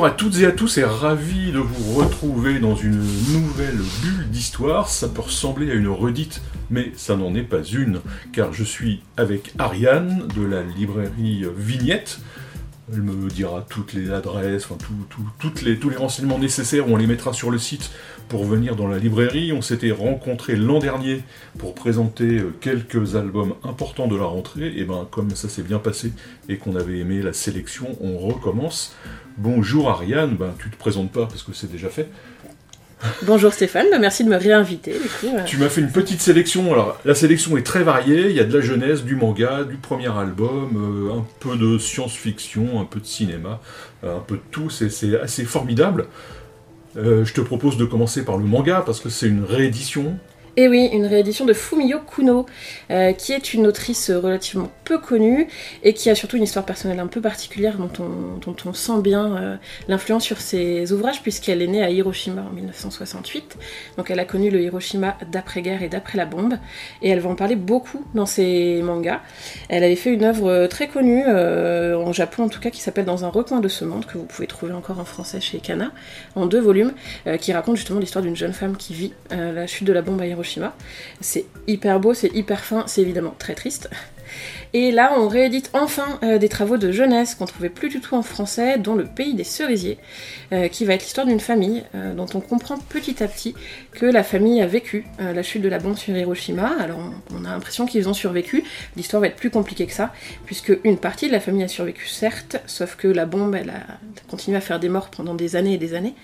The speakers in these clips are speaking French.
Bonjour à toutes et à tous et ravi de vous retrouver dans une nouvelle bulle d'histoire. Ça peut ressembler à une redite, mais ça n'en est pas une, car je suis avec Ariane de la librairie Vignette. Elle me dira toutes les adresses, enfin tous les renseignements nécessaires, on les mettra sur le site pour venir dans la librairie. On s'était rencontrés l'an dernier pour présenter euh, quelques albums importants de la rentrée. Et ben comme ça s'est bien passé et qu'on avait aimé la sélection, on recommence. Bonjour Ariane, ben, tu te présentes pas parce que c'est déjà fait. Bonjour Stéphane, ben, merci de me réinviter. Tu m'as fait une petite sélection. Alors la sélection est très variée. Il y a de la jeunesse, du manga, du premier album, euh, un peu de science-fiction, un peu de cinéma, euh, un peu de tout. C'est assez formidable. Euh, je te propose de commencer par le manga parce que c'est une réédition. Et oui, une réédition de Fumio Kuno, euh, qui est une autrice relativement peu connue et qui a surtout une histoire personnelle un peu particulière dont on, on sent bien euh, l'influence sur ses ouvrages puisqu'elle est née à Hiroshima en 1968. Donc elle a connu le Hiroshima d'après-guerre et d'après la bombe et elle va en parler beaucoup dans ses mangas. Elle avait fait une œuvre très connue euh, en Japon en tout cas qui s'appelle Dans un recoin de ce monde que vous pouvez trouver encore en français chez Kana en deux volumes qui raconte justement l'histoire d'une jeune femme qui vit la chute de la bombe à Hiroshima c'est hyper beau, c'est hyper fin, c'est évidemment très triste. Et là, on réédite enfin euh, des travaux de jeunesse qu'on trouvait plus du tout en français, dont Le Pays des Cerisiers, euh, qui va être l'histoire d'une famille euh, dont on comprend petit à petit que la famille a vécu la chute de la bombe sur Hiroshima. Alors, on, a l'impression qu'ils ont survécu. L'histoire va être plus compliquée que ça, puisque une partie de la famille a survécu, certes, sauf que la bombe, elle a continué à faire des morts pendant des années et des années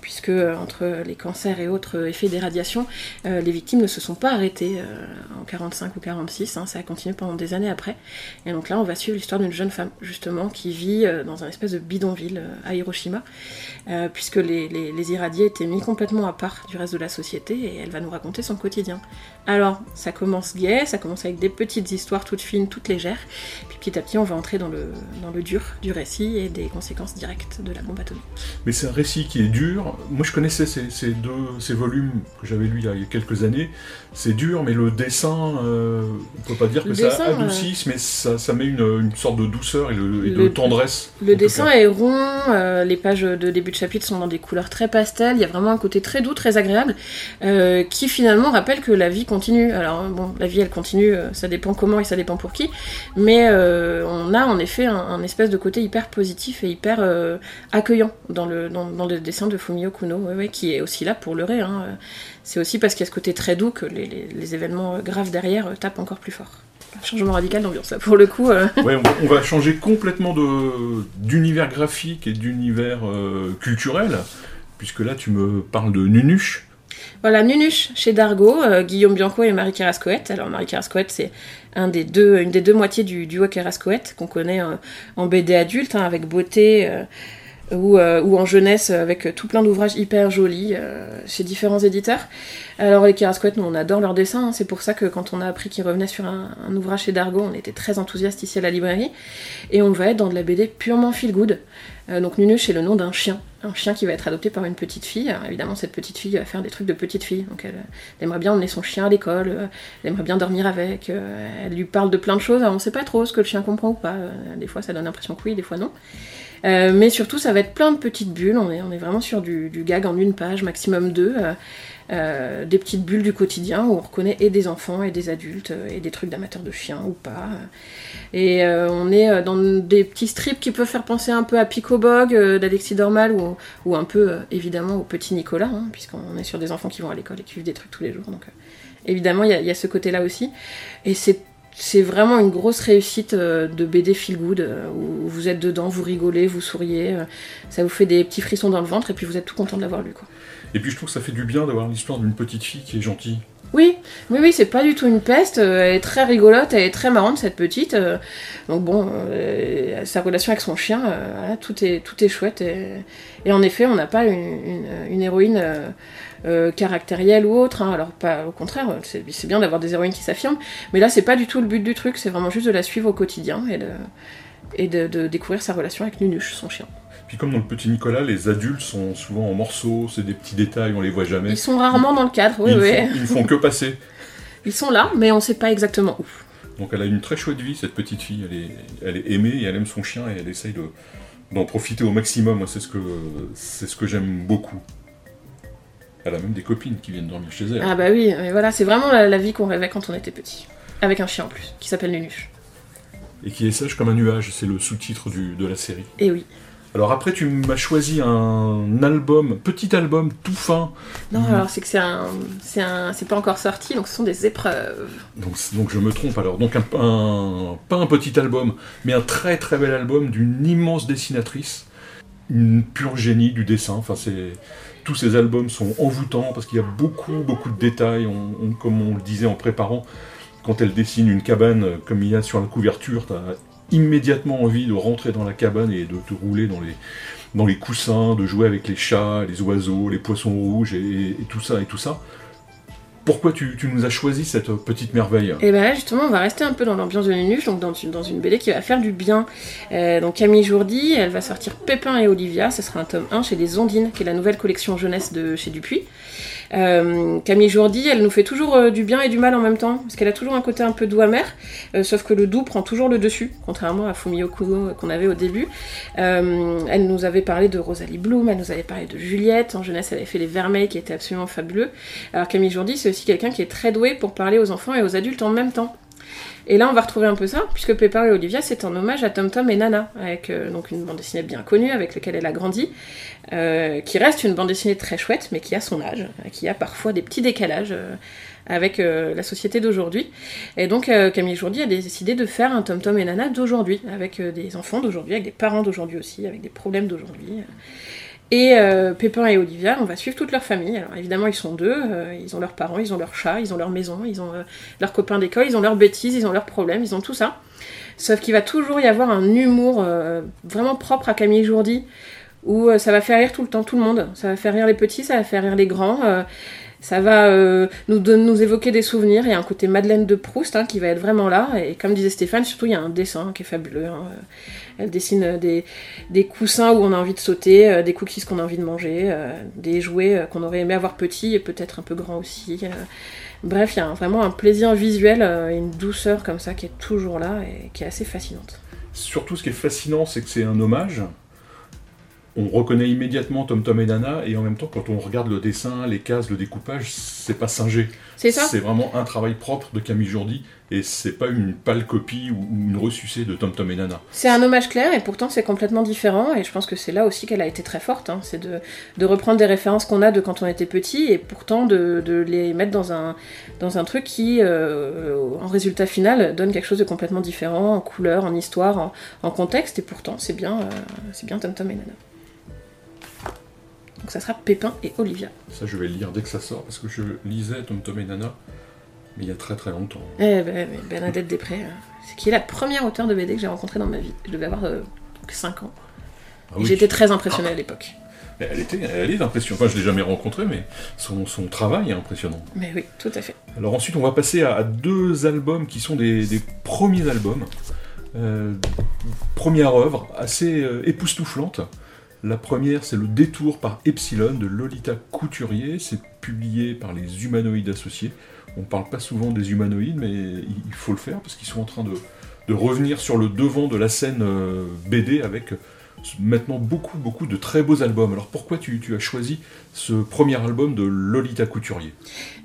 puisque entre les cancers et autres effets des radiations, les victimes ne se sont pas arrêtées en 45 ou 46, hein, ça a continué pendant des années après. Et donc là, on va suivre l'histoire d'une jeune femme, justement, qui vit dans un espèce de bidonville à Hiroshima, puisque les, les, irradiés étaient mis complètement à part du reste de la société, et elle va nous raconter son quotidien. Alors, ça commence gai, ça commence avec des petites histoires toutes fines, toutes légères, puis petit à petit, on va entrer dans le, dans le dur du récit et des conséquences directes de la bombe atomique. Mais c'est un récit qui est dur, moi je connaissais ces, deux ces volumes que j'avais lus il y a quelques années. C'est dur, mais le dessin, euh, on peut pas dire que ça mais ça, met une, sorte de douceur et, de tendresse. Le dessin est rond, euh, les pages de début de chapitre sont dans des couleurs très pastel, il y a vraiment un côté très doux, très agréable, euh, qui finalement rappelle que la vie continue. Alors bon, la vie elle continue, ça dépend comment et ça dépend pour qui, mais on a en effet un, espèce de côté hyper positif et hyper accueillant dans le, dans, dans le dessin de Fumi Kuno, qui est aussi là pour leurrer. Hein. C'est aussi parce qu'il y a ce côté très doux que les, événements graves derrière euh, tapent encore plus fort. Changement radical d'ambiance, pour le coup. Euh. on, va changer complètement d'univers graphique et d'univers euh, culturel, puisque là tu me parles de Nunuche. Voilà, Nunuche chez Dargo, Guillaume Bianco et Marie Carrascoët. Alors Marie Carrascoët, c'est un des deux, une des deux moitiés du duo Carrascoët qu'on connaît en BD adulte, hein, avec beauté euh, ou, en jeunesse avec tout plein d'ouvrages hyper jolis euh, chez différents éditeurs. Alors les Kerasquettes, nous on adore leurs dessins, hein. c'est pour ça que quand on a appris qu'ils revenaient sur un, ouvrage chez Dargo, on était très enthousiastes ici à la librairie. Et on va être dans de la BD purement feel good. Euh, donc Nunuche c'est le nom d'un chien, un chien qui va être adopté par une petite fille. Alors, évidemment cette petite fille va faire des trucs de petite fille, donc elle, aimerait bien emmener son chien à l'école, elle aimerait bien dormir avec, elle lui parle de plein de choses, alors on sait pas trop ce que le chien comprend ou pas, des fois ça donne l'impression que oui, des fois non. Euh, mais surtout, ça va être plein de petites bulles. On est, on est vraiment sur du, gag en une page, maximum deux. Euh, euh, des petites bulles du quotidien où on reconnaît et des enfants et des adultes et des trucs d'amateurs de chiens ou pas. Et on est dans des petits strips qui peuvent faire penser un peu à Picobog d'Alexis Dormal ou, un peu évidemment au petit Nicolas, hein, puisqu'on est sur des enfants qui vont à l'école et qui vivent des trucs tous les jours. Donc évidemment, il y, a ce côté-là aussi. Et c'est c'est vraiment une grosse réussite euh, de BD feel good euh, où vous êtes dedans, vous rigolez, vous souriez, euh, ça vous fait des petits frissons dans le ventre et puis vous êtes tout content de l'avoir lu. Et puis je trouve que ça fait du bien d'avoir l'histoire d'une petite fille qui est gentille. Oui, oui, oui, c'est pas du tout une peste. euh, Elle est très rigolote, elle est très marrante cette petite. euh, Donc bon, euh, sa relation avec son chien, tout est tout est chouette. Et, en effet, on n'a pas une, une- héroïne caractérielle ou autre. hein. Alors pas au contraire, c'est bien d'avoir des héroïnes qui s'affirment, mais là c'est pas du tout le but du truc. C'est vraiment juste de la suivre au quotidien et de et de, de découvrir sa relation avec Nunuche, son chien. Puis comme dans le petit Nicolas, les adultes sont souvent en morceaux, c'est des petits détails, on les voit jamais. Ils sont rarement dans le cadre, oui, ils, oui. font, ils ne font que passer. Ils sont là, mais on sait pas exactement où. Donc elle a une très chouette vie, cette petite fille. Elle est, elle est aimée et elle aime son chien et elle essaye de, d'en profiter au maximum. C'est ce que, c'est ce que j'aime beaucoup. Elle a même des copines qui viennent dormir chez elle. Ah bah oui, mais voilà, c'est vraiment la, la vie qu'on rêvait quand on était petit. Avec un chien en plus, qui s'appelle Nunuche. Et qui est sage comme un nuage, c'est le sous-titre de la série. Et oui. Alors après, tu m'as choisi un album, petit album tout fin. Non, alors c'est que c'est un, c'est un, c'est pas encore sorti, donc ce sont des épreuves. Donc, donc je me trompe alors. Donc un, un- pas un petit album, mais un très très bel album d'une immense dessinatrice, une pure génie du dessin. Enfin, c'est tous ces albums sont envoûtants parce qu'il y a beaucoup beaucoup de détails. On- on- comme on le disait en préparant, quand elle dessine une cabane euh, comme il y a sur la couverture, t'as immédiatement envie de rentrer dans la cabane et de te rouler dans les dans les coussins, de jouer avec les chats, les oiseaux, les poissons rouges et, tout ça et tout ça. Pourquoi tu, nous as choisi cette petite merveille? Et ben là, justement, on va rester un peu dans l'ambiance de Nunuche, donc dans dans une BD qui va faire du bien. Euh, donc Camille Jourdi, elle va sortir Pépin et Olivia, ce sera un tome 1 chez les Ondines, qui est la nouvelle collection jeunesse de chez Dupuis. Euh, Camille Jourdi, elle nous fait toujours euh, du bien et du mal en même temps, parce qu'elle a toujours un côté un peu doux amer, euh, sauf que le doux prend toujours le dessus, contrairement à Fumio euh, qu'on avait au début. Elle nous avait parlé de Rosalie Bloom, elle nous avait parlé de Juliette, en jeunesse elle avait fait les Vermeils qui étaient absolument fabuleux. Alors Camille Jourdi, c'est aussi quelqu'un qui est très doué pour parler aux enfants et aux adultes en même temps. Et là, on va retrouver un peu ça, puisque Pépin et Olivia, c'est un hommage à Tom Tom et Nana, avec euh, une bande dessinée bien connue, avec laquelle elle a grandi, euh, qui reste une bande dessinée très chouette, mais qui a son âge, euh, qui a parfois des petits décalages avec la société d'aujourd'hui. Et donc, Camille Jourdi a décidé de faire un Tom Tom et Nana d'aujourd'hui, avec des enfants d'aujourd'hui, avec des parents d'aujourd'hui aussi, avec des problèmes d'aujourd'hui. Et euh, Pépin et Olivia, on va suivre toute leur famille. Alors évidemment, ils sont deux, euh, ils ont leurs parents, ils ont leurs chats, ils ont leur maison, ils ont euh, leurs copains d'école, ils ont leurs bêtises, ils ont leurs problèmes, ils ont tout ça. Sauf qu'il va toujours y avoir un humour vraiment propre à Camille Jourdi, où ça va faire rire tout le temps tout le monde. Ça va faire rire les petits, ça va faire rire les grands. Ça va euh, nous, nous évoquer des souvenirs. Il y a un côté Madeleine de Proust hein, qui va être vraiment là. Et comme disait Stéphane, surtout il y a un dessin qui est fabuleux. hein. Elle dessine euh, des, des coussins où on a envie de sauter, euh, des cookies qu'on a envie de manger, des jouets qu'on aurait aimé avoir petits et peut-être un peu grands aussi. Bref, il y a vraiment un plaisir visuel et une douceur comme ça qui est toujours là et qui est assez fascinante. Surtout, ce qui est fascinant, c'est que c'est un hommage. On reconnaît immédiatement Tom Tom et Nana, et en même temps, quand on regarde le dessin, les cases, le découpage, c'est pas singé. C'est ça C'est vraiment un travail propre de Camille Jourdi, et c'est pas une pâle copie ou une ressucée de Tom Tom et Nana. C'est un hommage clair et pourtant c'est complètement différent et je pense que c'est là aussi qu'elle a été très forte. hein. C'est de, de reprendre des références qu'on a de quand on était petit et pourtant de, de les mettre dans un, dans un truc qui, euh, en résultat final, donne quelque chose de complètement différent en couleur, en histoire, en, en contexte et pourtant c'est bien, euh, c'est bien Tom Tom et Nana. Donc ça sera Pépin et Olivia. Ça, je vais le lire dès que ça sort, parce que je lisais Tom Tom et Nana, mais il y a très très longtemps. Eh ben, Bernadette Després, euh, c'est qui est la première auteure de BD que j'ai rencontrée dans ma vie. Je devais avoir 5 ans. Ah oui. J'étais très impressionnée à l'époque. Elle, était, elle est impressionnante. Enfin, je l'ai jamais rencontrée, mais son, son travail est impressionnant. Mais oui, tout à fait. Alors ensuite, on va passer à, à deux albums qui sont des, des premiers albums. Euh, première œuvre, assez euh, époustouflante. La première, c'est Le détour par Epsilon de Lolita Couturier. C'est publié par les Humanoïdes Associés. On ne parle pas souvent des humanoïdes, mais il faut le faire parce qu'ils sont en train de, de revenir sur le devant de la scène euh, BD avec maintenant beaucoup, beaucoup de très beaux albums. Alors pourquoi tu, as choisi ce premier album de Lolita Couturier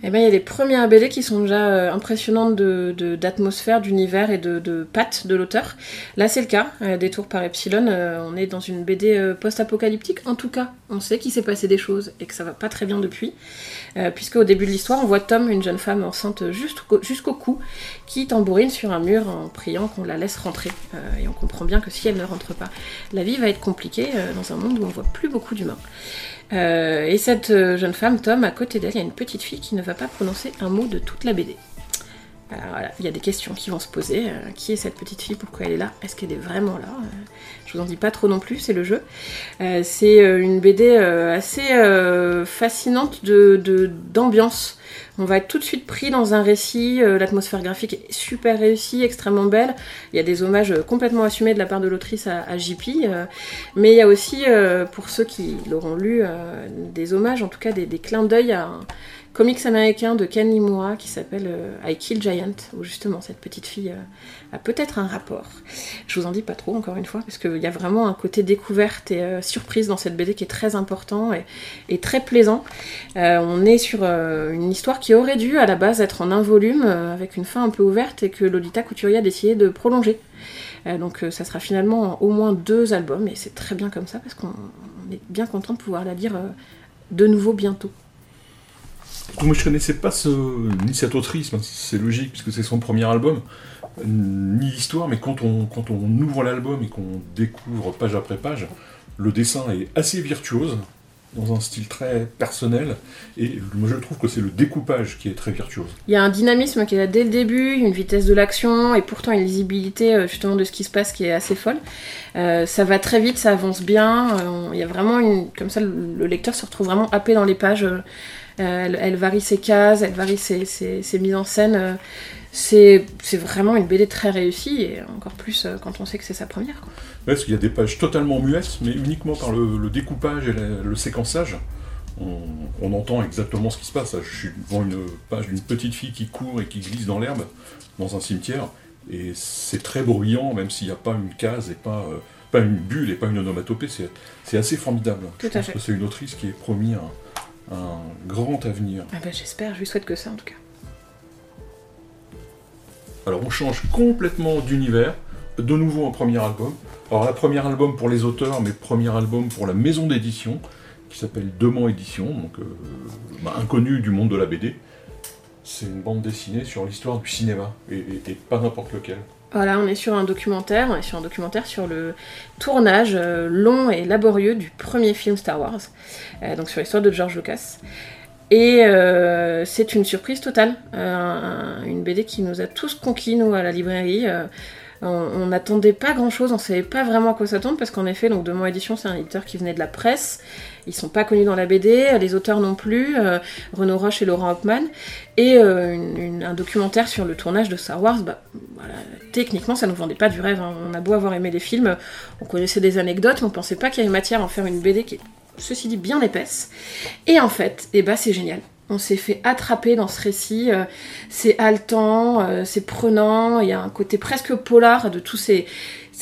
Eh ben, il y a des premières BD qui sont déjà euh, impressionnantes de- de- d'atmosphère, d'univers et de, de pattes de l'auteur. Là, c'est le cas. Euh, Détour par Epsilon, euh, on est dans une BD euh, post-apocalyptique. En tout cas, on sait qu'il s'est passé des choses et que ça va pas très bien depuis. Puisque au début de l'histoire, on voit Tom, une jeune femme enceinte jusqu'au jusqu'au cou, qui tambourine sur un mur en priant qu'on la laisse rentrer. Et on comprend bien que si elle ne rentre pas, la vie va être compliqué dans un monde où on voit plus beaucoup d'humains. et cette jeune femme, Tom, à côté d'elle, il y a une petite fille qui ne va pas prononcer un mot de toute la BD. Alors voilà, il y a des questions qui vont se poser. qui est cette petite fille Pourquoi elle est là? Est-ce qu'elle est vraiment là? Je vous en dis pas trop non plus, c'est le jeu. c'est une BD assez fascinante de d'ambiance. On va être tout de suite pris dans un récit, euh, l'atmosphère graphique est super réussie, extrêmement belle. Il y a des hommages euh, complètement assumés de la part de l'autrice à, JP, euh, mais il y a aussi, pour ceux qui l'auront lu, des hommages, en tout cas des, clins d'œil à, comics américain de Ken Nimura qui s'appelle euh, I Kill Giant, où justement cette petite fille euh, a peut-être un rapport. Je vous en dis pas trop encore une fois, parce qu'il y a vraiment un côté découverte et euh, surprise dans cette BD qui est très important et, très plaisant. on est sur une histoire qui aurait dû à la base être en un volume, avec une fin un peu ouverte, et que Lolita Couturier a décidé de prolonger. donc ça sera finalement au moins deux albums, et c'est très bien comme ça, parce qu'on est bien content de pouvoir la lire de nouveau bientôt. Moi, je connaissais pas ce, ni cette autrice, c'est logique puisque c'est son premier album, ni l'histoire, mais quand on, ouvre l'album et qu'on découvre page après page, le dessin est assez virtuose, dans un style très personnel, et moi je trouve que c'est le découpage qui est très virtuose. Il y a un dynamisme qui est là dès le début, une vitesse de l'action, et pourtant une lisibilité euh, justement de ce qui se passe qui est assez folle. Euh, ça va très vite, ça avance bien, euh, il y a vraiment une... Comme ça, le lecteur se retrouve vraiment happé dans les pages. Elle, varie ses cases, elle varie ses, mises en scène. Euh, c'est vraiment une BD très réussie, et encore plus euh, quand on sait que c'est sa première. Quoi. parce qu'il y a des pages totalement muettes, mais uniquement par le, découpage et le, séquençage. On, entend exactement ce qui se passe. Je suis devant une page d'une petite fille qui court et qui glisse dans l'herbe, dans un cimetière, et c'est très bruyant, même s'il n'y a pas une case et pas, pas une bulle et pas une onomatopée. C'est assez formidable. Tout je pense que c'est une autrice qui est promis un un grand avenir. Ah bah, J'espère, je lui souhaite que ça en tout cas. Alors on change complètement d'univers, de nouveau un premier album. Alors la premier album pour les auteurs, mais premier album pour la maison d'édition, qui s'appelle Demand Édition, donc euh, bah, inconnu du monde de la BD. C'est une bande dessinée sur l'histoire du cinéma, et pas n'importe lequel. Voilà, on est sur un documentaire, on est sur un documentaire sur le tournage euh, long et laborieux du premier film Star Wars, euh, donc sur l'histoire de George Lucas. Et euh, c'est une surprise totale, une BD qui nous a tous conquis, nous, à la librairie. On n'attendait pas grand chose, on savait pas vraiment à quoi s'attendre parce qu'en effet, donc de mon édition, c'est un éditeur qui venait de la presse. Ils sont pas connus dans la BD, les auteurs non plus, euh, Renaud Roche et Laurent Hoffman. Et euh, un documentaire sur le tournage de Star Wars, bah, techniquement, ça nous vendait pas du rêve. Hein. On a beau avoir aimé les films, on connaissait des anecdotes, mais on pensait pas qu'il y avait matière à en faire une BD qui ceci dit, bien épaisse. Et en fait, eh bah, c'est génial. On s'est fait attraper dans ce récit. Euh, c'est haletant, euh, c'est prenant. Il y a un côté presque polar de tous ces,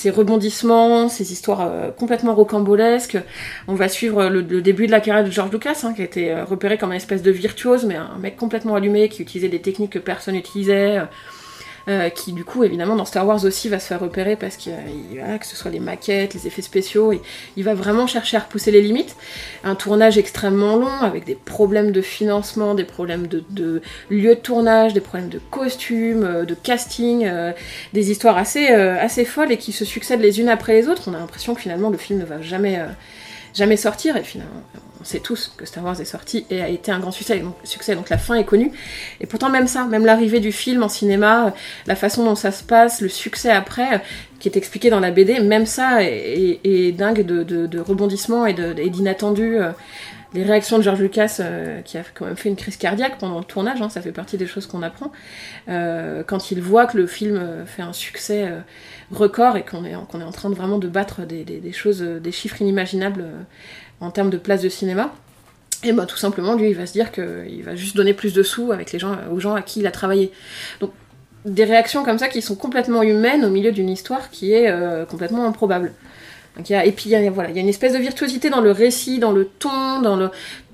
rebondissements, ces histoires euh, complètement rocambolesques. On va suivre le, début de la carrière de George Lucas, hein, qui a été repéré comme une espèce de virtuose, mais un mec complètement allumé qui utilisait des techniques que personne n'utilisait. Euh, qui du coup évidemment dans Star Wars aussi va se faire repérer parce que que ce soit les maquettes, les effets spéciaux, il va vraiment chercher à repousser les limites. Un tournage extrêmement long avec des problèmes de financement, des problèmes de, de lieu de tournage, des problèmes de costumes, euh, de casting, euh, des histoires assez, assez folles et qui se succèdent les unes après les autres. On a l'impression que finalement le film ne va jamais, jamais sortir et finalement on sait tous que Star Wars est sorti et a été un grand succès donc, succès, donc la fin est connue. Et pourtant, même ça, même l'arrivée du film en cinéma, la façon dont ça se passe, le succès après, qui est expliqué dans la BD, même ça est, dingue de, de, rebondissements et d'inattendus. Euh, les réactions de George Lucas, euh, qui a quand même fait une crise cardiaque pendant le tournage, hein, ça fait partie des choses qu'on apprend, euh, quand il voit que le film fait un succès record et qu'on est, en train de vraiment de battre des, choses, des chiffres inimaginables en termes de place de cinéma. Et bah tout simplement, lui, il va se dire qu'il va juste donner plus de sous avec les gens, aux gens à qui il a travaillé. Donc des réactions comme ça qui sont complètement humaines au milieu d'une histoire qui est euh, complètement improbable. Et puis voilà, il y a une espèce de virtuosité dans le récit, dans le ton, dans le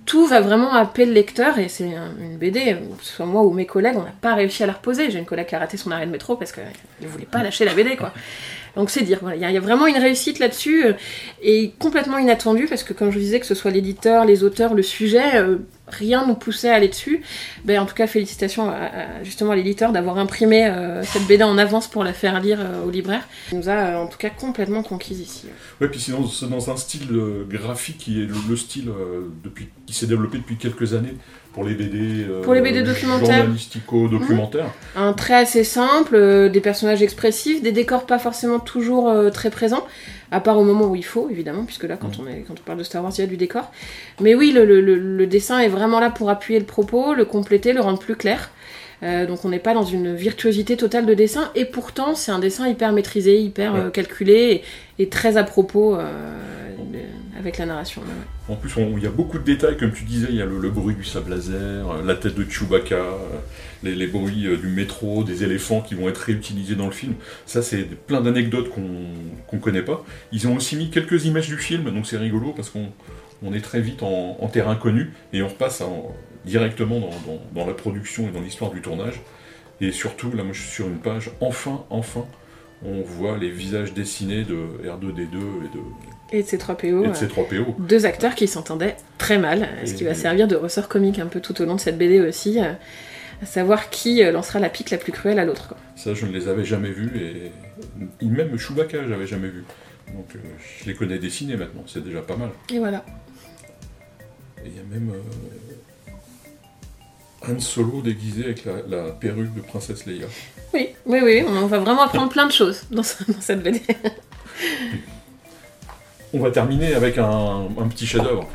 tout va vraiment appeler le lecteur et c'est une BD, ce soit moi ou mes collègues, on n'a pas réussi à la reposer. J'ai une collègue qui a raté son arrêt de métro parce qu'elle ne voulait pas lâcher la BD quoi. Donc c'est dire, il y, a vraiment une réussite là-dessus euh, et complètement inattendue parce que comme je disais, que ce soit l'éditeur, les auteurs, le sujet, euh, rien nous poussait à aller dessus. Ben, en tout cas, félicitations à, justement à l'éditeur d'avoir imprimé euh, cette BD en avance pour la faire lire euh, au libraire. Il nous a en tout cas complètement conquis ici. Ouais, puis sinon, c'est dans un style graphique qui est le, style depuis, qui s'est développé depuis quelques années pour les BD, pour les BD documentaires. journalistico-documentaires. Mmh. Un trait assez simple, des personnages expressifs, des décors pas forcément toujours très présents à part au moment où il faut, évidemment, puisque là, quand, mm. on, est, quand on parle de Star Wars, il y a du décor. Mais oui, le, dessin est vraiment là pour appuyer le propos, le compléter, le rendre plus clair. Euh, donc on n'est pas dans une virtuosité totale de dessin, et pourtant c'est un dessin hyper maîtrisé, hyper euh, calculé, et, très à propos euh, la narration. En plus, il y a beaucoup de détails, comme tu disais, il y a le, bruit du sable laser, la tête de Chewbacca, les, bruits du métro, des éléphants qui vont être réutilisés dans le film. Ça, c'est plein d'anecdotes qu'on ne connaît pas. Ils ont aussi mis quelques images du film, donc c'est rigolo parce qu'on est très vite en, terrain connu et on repasse directement dans, la production et dans l'histoire du tournage. Et surtout, là, moi je suis sur une page, enfin, enfin, on voit les visages dessinés de R2D2 et de et de ces 3 PO. Et 3 PO. Deux acteurs qui s'entendaient très mal, ce qui va servir de ressort comique un peu tout au long de cette BD aussi, à savoir qui euh, lancera la pique la plus cruelle à l'autre. Ça, je ne les avais jamais vus, et même Chewbacca, j'avais jamais vu. Donc euh, je les connais dessinés maintenant, c'est déjà pas mal. Et voilà. Et il y a même euh, Han Solo déguisé avec la, perruque de Princesse Leia. Oui, oui, oui, on va vraiment apprendre plein de choses dans, dans cette BD. On va terminer avec un, petit chef-d'œuvre.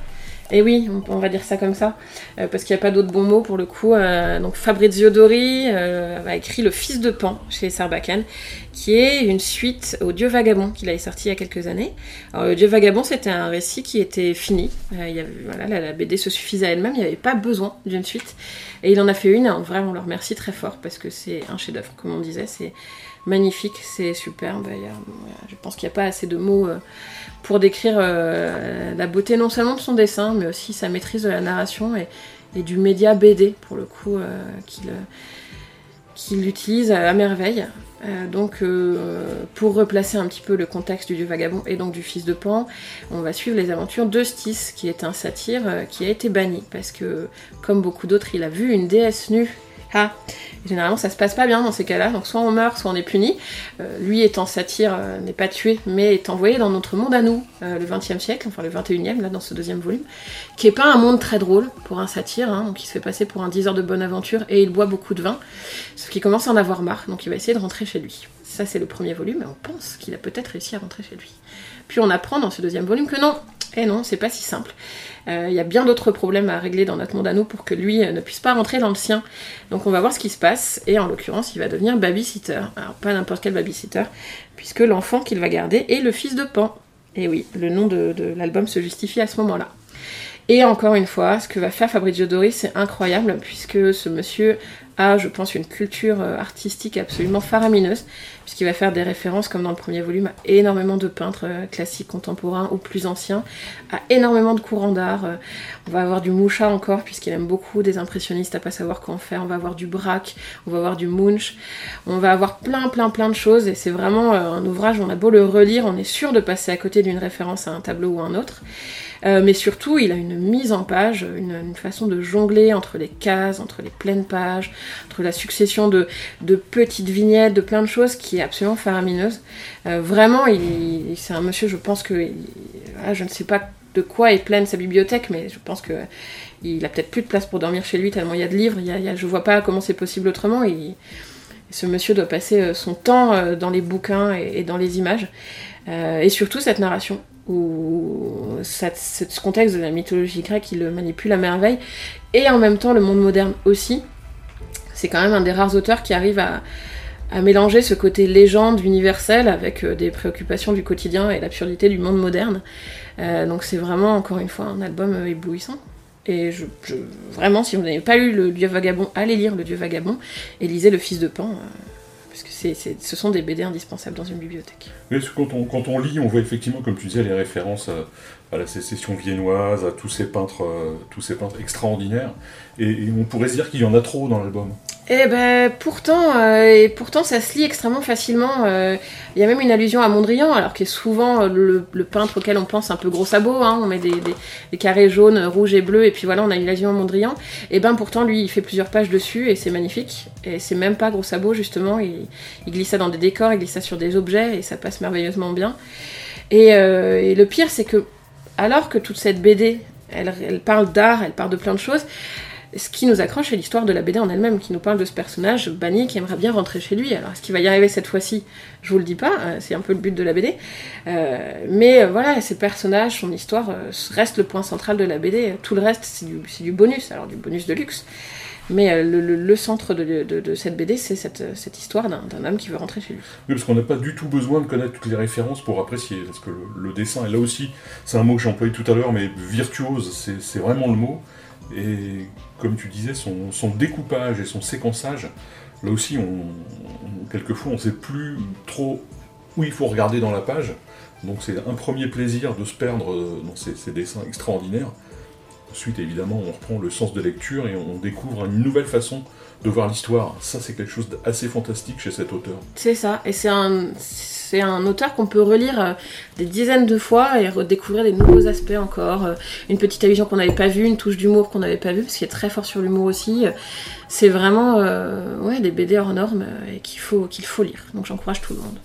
Et oui, on, va dire ça comme ça, euh, parce qu'il n'y a pas d'autres bons mots pour le coup. Euh, donc Fabrizio Dori euh, a écrit Le Fils de Pan chez Sarbacane, qui est une suite au Dieu Vagabond qu'il a sorti il y a quelques années. Alors, le Dieu Vagabond, c'était un récit qui était fini. Y avait, voilà, la, BD se suffisait à elle-même, il n'y avait pas besoin d'une suite. Et il en a fait une, en vrai, on le remercie très fort, parce que c'est un chef-d'œuvre, comme on disait. C'est magnifique, c'est superbe. je pense qu'il n'y a pas assez de mots euh, pour décrire euh, la beauté non seulement de son dessin, mais aussi sa maîtrise de la narration et, du média BD, pour le coup, euh, qu'il utilise à merveille. donc, pour replacer un petit peu le contexte du dieu vagabond et donc du fils de Pan, on va suivre les aventures de Stis, qui est un satyre qui a été banni parce que, comme beaucoup d'autres, il a vu une déesse nue généralement ça se passe pas bien dans ces cas-là, donc soit on meurt, soit on est puni. Euh, lui étant satire euh, n'est pas tué, mais est envoyé dans notre monde à nous, euh, le 20e siècle, enfin le 21e, là dans ce deuxième volume, qui est pas un monde très drôle pour un satire, hein, donc il se fait passer pour un diseur de bonne aventure et il boit beaucoup de vin, sauf qu'il commence à en avoir marre, donc il va essayer de rentrer chez lui. Ça c'est le premier volume, et on pense qu'il a peut-être réussi à rentrer chez lui. Puis on apprend dans ce deuxième volume que non, et eh non, c'est pas si simple. Il euh, y a bien d'autres problèmes à régler dans notre monde à nous pour que lui euh, ne puisse pas rentrer dans le sien. Donc on va voir ce qui se passe, et en l'occurrence, il va devenir babysitter. Alors pas n'importe quel babysitter, puisque l'enfant qu'il va garder est le fils de Pan. Et oui, le nom de, de l'album se justifie à ce moment-là. Et encore une fois, ce que va faire Fabrizio Dori, c'est incroyable, puisque ce monsieur a, je pense, une culture euh, artistique absolument faramineuse, puisqu'il va faire des références, comme dans le premier volume, à énormément de peintres euh, classiques, contemporains ou plus anciens, à énormément de courants d'art. Euh, on va avoir du Moucha encore, puisqu'il aime beaucoup des impressionnistes à pas savoir quoi en faire. On va avoir du Braque, on va avoir du Munch, on va avoir plein, plein, plein de choses, et c'est vraiment un ouvrage, on a beau le relire, on est sûr de passer à côté d'une référence à un tableau ou un autre. Euh, mais surtout, il a une mise en page, une, façon de jongler entre les cases, entre les pleines pages, entre la succession de, petites vignettes, de plein de choses qui est absolument faramineuse. Euh, vraiment, c'est un monsieur, je pense que. Ah, je ne sais pas de quoi est pleine sa bibliothèque, mais je pense que il a peut-être plus de place pour dormir chez lui tellement il y a de livres. Il y je vois pas comment c'est possible autrement. ce monsieur doit passer euh, son temps dans les bouquins et, dans les images. et surtout cette narration où ce contexte de la mythologie grecque, il le manipule à merveille, et en même temps le monde moderne aussi. C'est quand même un des rares auteurs qui arrive à, mélanger ce côté légende universel avec euh, des préoccupations du quotidien et l'absurdité du monde moderne. Euh, donc c'est vraiment, encore une fois, un album euh, éblouissant. Et je, vraiment, si vous n'avez pas lu Le Dieu Vagabond, allez lire Le Dieu Vagabond et lisez Le Fils de Pan parce que ce sont des BD indispensables dans une bibliothèque. Mais quand on, lit, on voit effectivement, comme tu disais, les références à la sécession viennoise, à tous ces peintres, euh, tous ces peintres extraordinaires. Et, on pourrait se dire qu'il y en a trop dans l'album. Eh ben pourtant, euh, et pourtant ça se lit extrêmement facilement. euh, Il y a même une allusion à Mondrian, alors qui est souvent le, peintre auquel on pense un peu gros sabot. Hein, on met des, carrés jaunes, rouges et bleus, et puis voilà, on a une allusion à Mondrian. Et ben pourtant lui, il fait plusieurs pages dessus, et c'est magnifique. Et c'est même pas gros sabot justement. Il, glisse ça dans des décors, il glisse ça sur des objets, et ça passe merveilleusement bien. Et le pire, c'est que alors que toute cette BD, elle, parle d'art, elle parle de plein de choses, ce qui nous accroche, c'est l'histoire de la BD en elle-même, qui nous parle de ce personnage banni qui aimerait bien rentrer chez lui. Alors, est-ce qu'il va y arriver cette fois-ci? Je vous le dis pas, euh, c'est un peu le but de la BD. Euh, mais euh, voilà, ces personnages, son histoire, reste le point central de la BD. Tout le reste, c'est du bonus, alors du bonus de luxe. Mais euh, le, centre de, cette BD, c'est cette, histoire d'un homme qui veut rentrer chez lui. Oui, parce qu'on n'a pas du tout besoin de connaître toutes les références pour apprécier, parce que le, dessin, et là aussi, c'est un mot que j'ai employé tout à l'heure, mais virtuose, c'est vraiment le mot. Et comme tu disais, son, découpage et son séquençage, là aussi, quelquefois, on ne sait plus trop où il faut regarder dans la page. Donc c'est un premier plaisir de se perdre euh, dans ces dessins extraordinaires. Ensuite, évidemment, on reprend le sens de lecture et on découvre une nouvelle façon de voir l'histoire. Ça, c'est quelque chose d'assez fantastique chez cet auteur. C'est ça, et c'est un, c'est un auteur qu'on peut relire euh, des dizaines de fois et redécouvrir des nouveaux aspects encore. euh, Une petite allusion qu'on n'avait pas vue, une touche d'humour qu'on n'avait pas vue, parce qu'il est très fort sur l'humour aussi. C'est vraiment euh, ouais, des BD hors normes et qu'il faut, qu'il faut lire. Donc j'encourage tout le monde.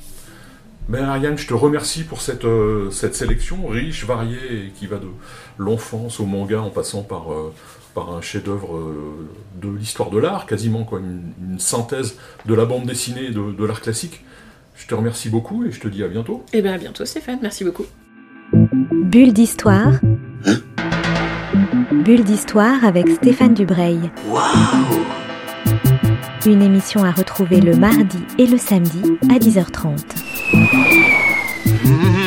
Ben Ariane, je te remercie pour cette, euh, cette sélection riche, variée, et qui va de l'enfance au manga en passant par, euh, par un chef-d'œuvre euh, de l'histoire de l'art, quasiment quoi, une, une synthèse de la bande dessinée et de, de l'art classique. Je te remercie beaucoup et je te dis à bientôt. Et bien à bientôt Stéphane, merci beaucoup. Bulle d'histoire. Bulle d'histoire avec Stéphane Dubreuil. Une émission à retrouver le mardi et le samedi à 10h30. Mmh.